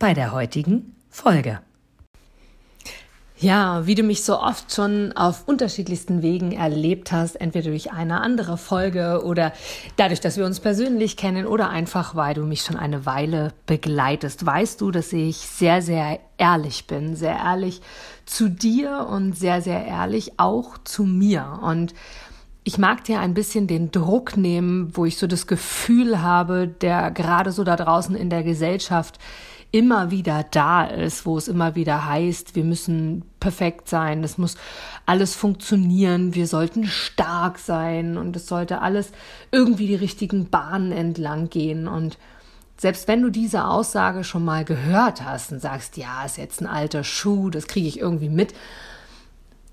bei der heutigen Folge. Ja, wie du mich so oft schon auf unterschiedlichsten Wegen erlebt hast, entweder durch eine andere Folge oder dadurch, dass wir uns persönlich kennen oder einfach, weil du mich schon eine Weile begleitest, weißt du, dass ich sehr, sehr ehrlich bin, sehr ehrlich zu dir und sehr, sehr ehrlich auch zu mir. Und ich mag dir ein bisschen den Druck nehmen, wo ich so das Gefühl habe, der gerade so da draußen in der Gesellschaft immer wieder da ist, wo es immer wieder heißt, wir müssen perfekt sein, es muss alles funktionieren, wir sollten stark sein und es sollte alles irgendwie die richtigen Bahnen entlang gehen. Und selbst wenn du diese Aussage schon mal gehört hast und sagst, ja, ist jetzt ein alter Schuh, das kriege ich irgendwie mit,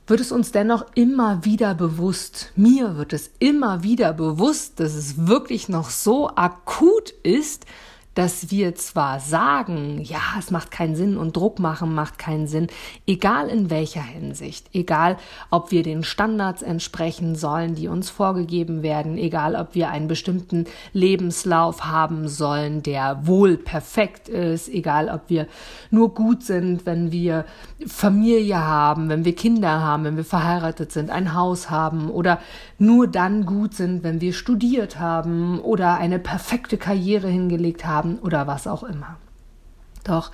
wird es uns dennoch immer wieder bewusst, mir wird es immer wieder bewusst, dass es wirklich noch so akut ist, dass wir zwar sagen, ja, es macht keinen Sinn und Druck machen macht keinen Sinn, egal in welcher Hinsicht, egal ob wir den Standards entsprechen sollen, die uns vorgegeben werden, egal ob wir einen bestimmten Lebenslauf haben sollen, der wohl perfekt ist, egal ob wir nur gut sind, wenn wir Familie haben, wenn wir Kinder haben, wenn wir verheiratet sind, ein Haus haben oder nur dann gut sind, wenn wir studiert haben oder eine perfekte Karriere hingelegt haben, haben oder was auch immer. Doch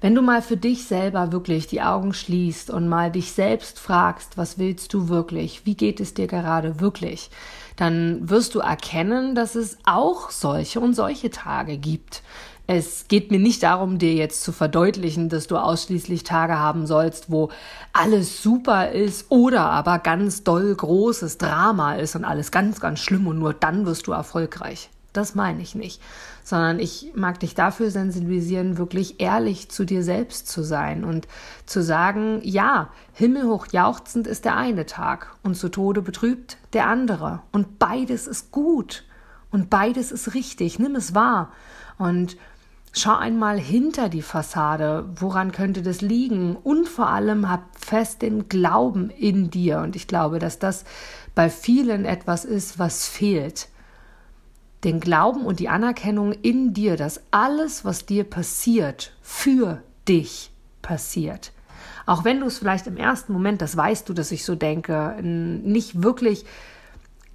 wenn du mal für dich selber wirklich die Augen schließt und mal dich selbst fragst, was willst du wirklich, wie geht es dir gerade wirklich, dann wirst du erkennen, dass es auch solche und solche Tage gibt. Es geht mir nicht darum, dir jetzt zu verdeutlichen, dass du ausschließlich Tage haben sollst, wo alles super ist oder aber ganz doll großes Drama ist und alles ganz, ganz schlimm und nur dann wirst du erfolgreich. Das meine ich nicht, sondern ich mag dich dafür sensibilisieren, wirklich ehrlich zu dir selbst zu sein und zu sagen, ja, himmelhoch jauchzend ist der eine Tag und zu Tode betrübt der andere. Und beides ist gut und beides ist richtig. Nimm es wahr und Schau einmal hinter die Fassade, woran könnte das liegen? Und vor allem hab fest den Glauben in dir. Und ich glaube, dass das bei vielen etwas ist, was fehlt den Glauben und die Anerkennung in dir, dass alles, was dir passiert, für dich passiert. Auch wenn du es vielleicht im ersten Moment, das weißt du, dass ich so denke, nicht wirklich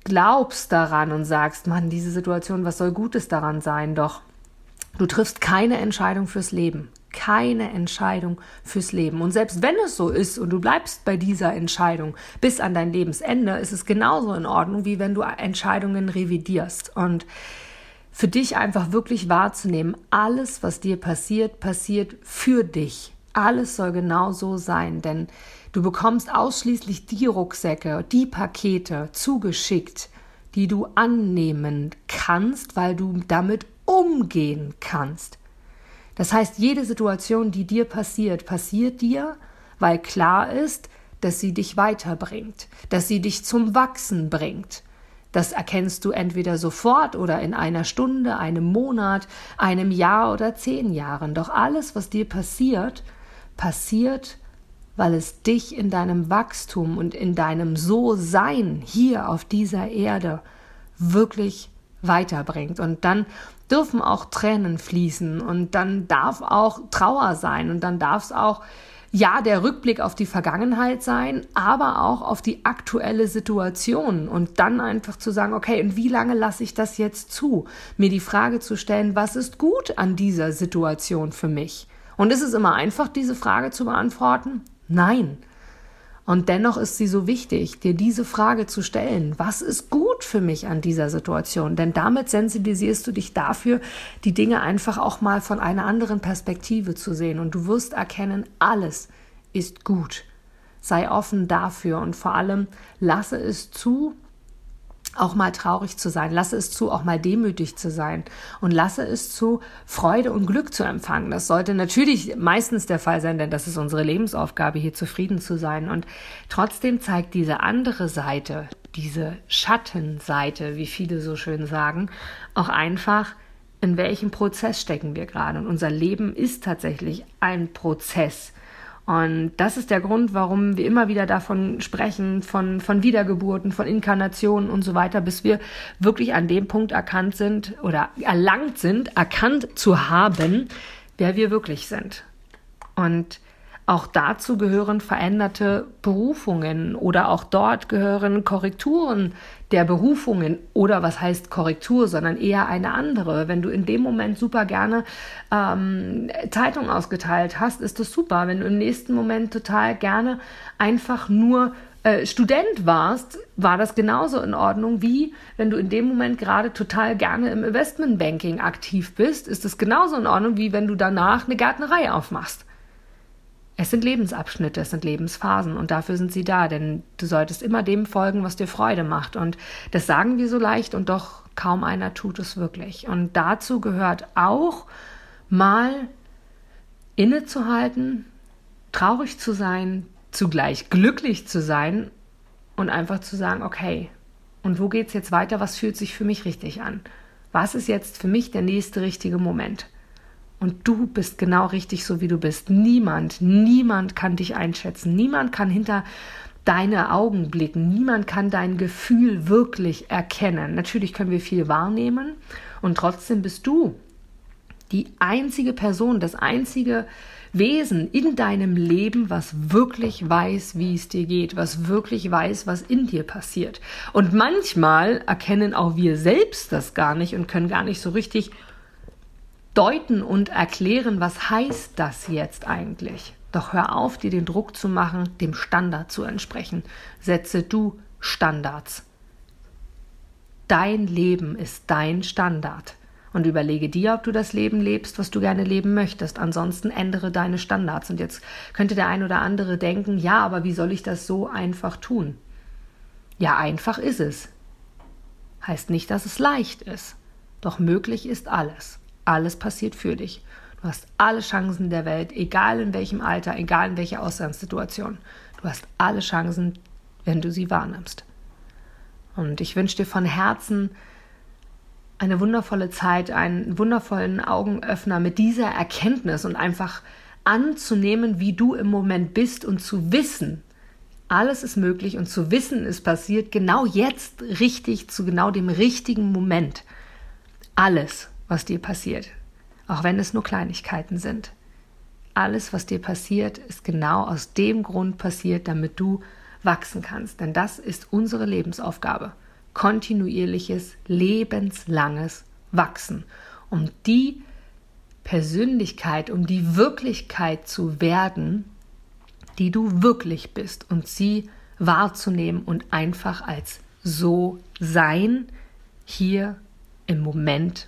glaubst daran und sagst, Mann, diese Situation, was soll Gutes daran sein? Doch du triffst keine Entscheidung fürs Leben keine Entscheidung fürs Leben. Und selbst wenn es so ist und du bleibst bei dieser Entscheidung bis an dein Lebensende, ist es genauso in Ordnung, wie wenn du Entscheidungen revidierst. Und für dich einfach wirklich wahrzunehmen, alles, was dir passiert, passiert für dich. Alles soll genau so sein, denn du bekommst ausschließlich die Rucksäcke, die Pakete zugeschickt, die du annehmen kannst, weil du damit umgehen kannst. Das heißt, jede Situation, die dir passiert, passiert dir, weil klar ist, dass sie dich weiterbringt, dass sie dich zum Wachsen bringt. Das erkennst du entweder sofort oder in einer Stunde, einem Monat, einem Jahr oder zehn Jahren. Doch alles, was dir passiert, passiert, weil es dich in deinem Wachstum und in deinem So-Sein hier auf dieser Erde wirklich weiterbringt. Und dann dürfen auch Tränen fließen und dann darf auch Trauer sein und dann darf es auch ja, der Rückblick auf die Vergangenheit sein, aber auch auf die aktuelle Situation und dann einfach zu sagen, okay, und wie lange lasse ich das jetzt zu? Mir die Frage zu stellen, was ist gut an dieser Situation für mich? Und ist es immer einfach, diese Frage zu beantworten? Nein. Und dennoch ist sie so wichtig, dir diese Frage zu stellen. Was ist gut für mich an dieser Situation? Denn damit sensibilisierst du dich dafür, die Dinge einfach auch mal von einer anderen Perspektive zu sehen. Und du wirst erkennen, alles ist gut. Sei offen dafür und vor allem lasse es zu, auch mal traurig zu sein. Lasse es zu, auch mal demütig zu sein. Und lasse es zu, Freude und Glück zu empfangen. Das sollte natürlich meistens der Fall sein, denn das ist unsere Lebensaufgabe, hier zufrieden zu sein. Und trotzdem zeigt diese andere Seite, diese Schattenseite, wie viele so schön sagen, auch einfach, in welchem Prozess stecken wir gerade. Und unser Leben ist tatsächlich ein Prozess. Und das ist der Grund, warum wir immer wieder davon sprechen, von, von Wiedergeburten, von Inkarnationen und so weiter, bis wir wirklich an dem Punkt erkannt sind oder erlangt sind, erkannt zu haben, wer wir wirklich sind. Und auch dazu gehören veränderte Berufungen oder auch dort gehören Korrekturen der Berufungen oder was heißt Korrektur, sondern eher eine andere. Wenn du in dem Moment super gerne ähm, Zeitung ausgeteilt hast, ist das super. Wenn du im nächsten Moment total gerne einfach nur äh, Student warst, war das genauso in Ordnung, wie wenn du in dem Moment gerade total gerne im Investmentbanking aktiv bist, ist es genauso in Ordnung, wie wenn du danach eine Gärtnerei aufmachst. Es sind Lebensabschnitte, es sind Lebensphasen und dafür sind sie da, denn du solltest immer dem folgen, was dir Freude macht. Und das sagen wir so leicht und doch kaum einer tut es wirklich. Und dazu gehört auch mal innezuhalten, traurig zu sein, zugleich glücklich zu sein und einfach zu sagen, okay, und wo geht's jetzt weiter? Was fühlt sich für mich richtig an? Was ist jetzt für mich der nächste richtige Moment? Und du bist genau richtig so, wie du bist. Niemand, niemand kann dich einschätzen. Niemand kann hinter deine Augen blicken. Niemand kann dein Gefühl wirklich erkennen. Natürlich können wir viel wahrnehmen und trotzdem bist du die einzige Person, das einzige Wesen in deinem Leben, was wirklich weiß, wie es dir geht, was wirklich weiß, was in dir passiert. Und manchmal erkennen auch wir selbst das gar nicht und können gar nicht so richtig deuten und erklären, was heißt das jetzt eigentlich. Doch hör auf, dir den Druck zu machen, dem Standard zu entsprechen. Setze du Standards. Dein Leben ist dein Standard. Und überlege dir, ob du das Leben lebst, was du gerne leben möchtest. Ansonsten ändere deine Standards. Und jetzt könnte der ein oder andere denken, ja, aber wie soll ich das so einfach tun? Ja, einfach ist es. Heißt nicht, dass es leicht ist. Doch möglich ist alles alles passiert für dich. Du hast alle Chancen der Welt, egal in welchem Alter, egal in welcher Ausgangssituation. Du hast alle Chancen, wenn du sie wahrnimmst. Und ich wünsche dir von Herzen eine wundervolle Zeit, einen wundervollen Augenöffner mit dieser Erkenntnis und einfach anzunehmen, wie du im Moment bist und zu wissen, alles ist möglich und zu wissen, es passiert genau jetzt richtig zu genau dem richtigen Moment. Alles was dir passiert, auch wenn es nur Kleinigkeiten sind. Alles, was dir passiert, ist genau aus dem Grund passiert, damit du wachsen kannst. Denn das ist unsere Lebensaufgabe. Kontinuierliches, lebenslanges Wachsen. Um die Persönlichkeit, um die Wirklichkeit zu werden, die du wirklich bist und sie wahrzunehmen und einfach als so sein hier im Moment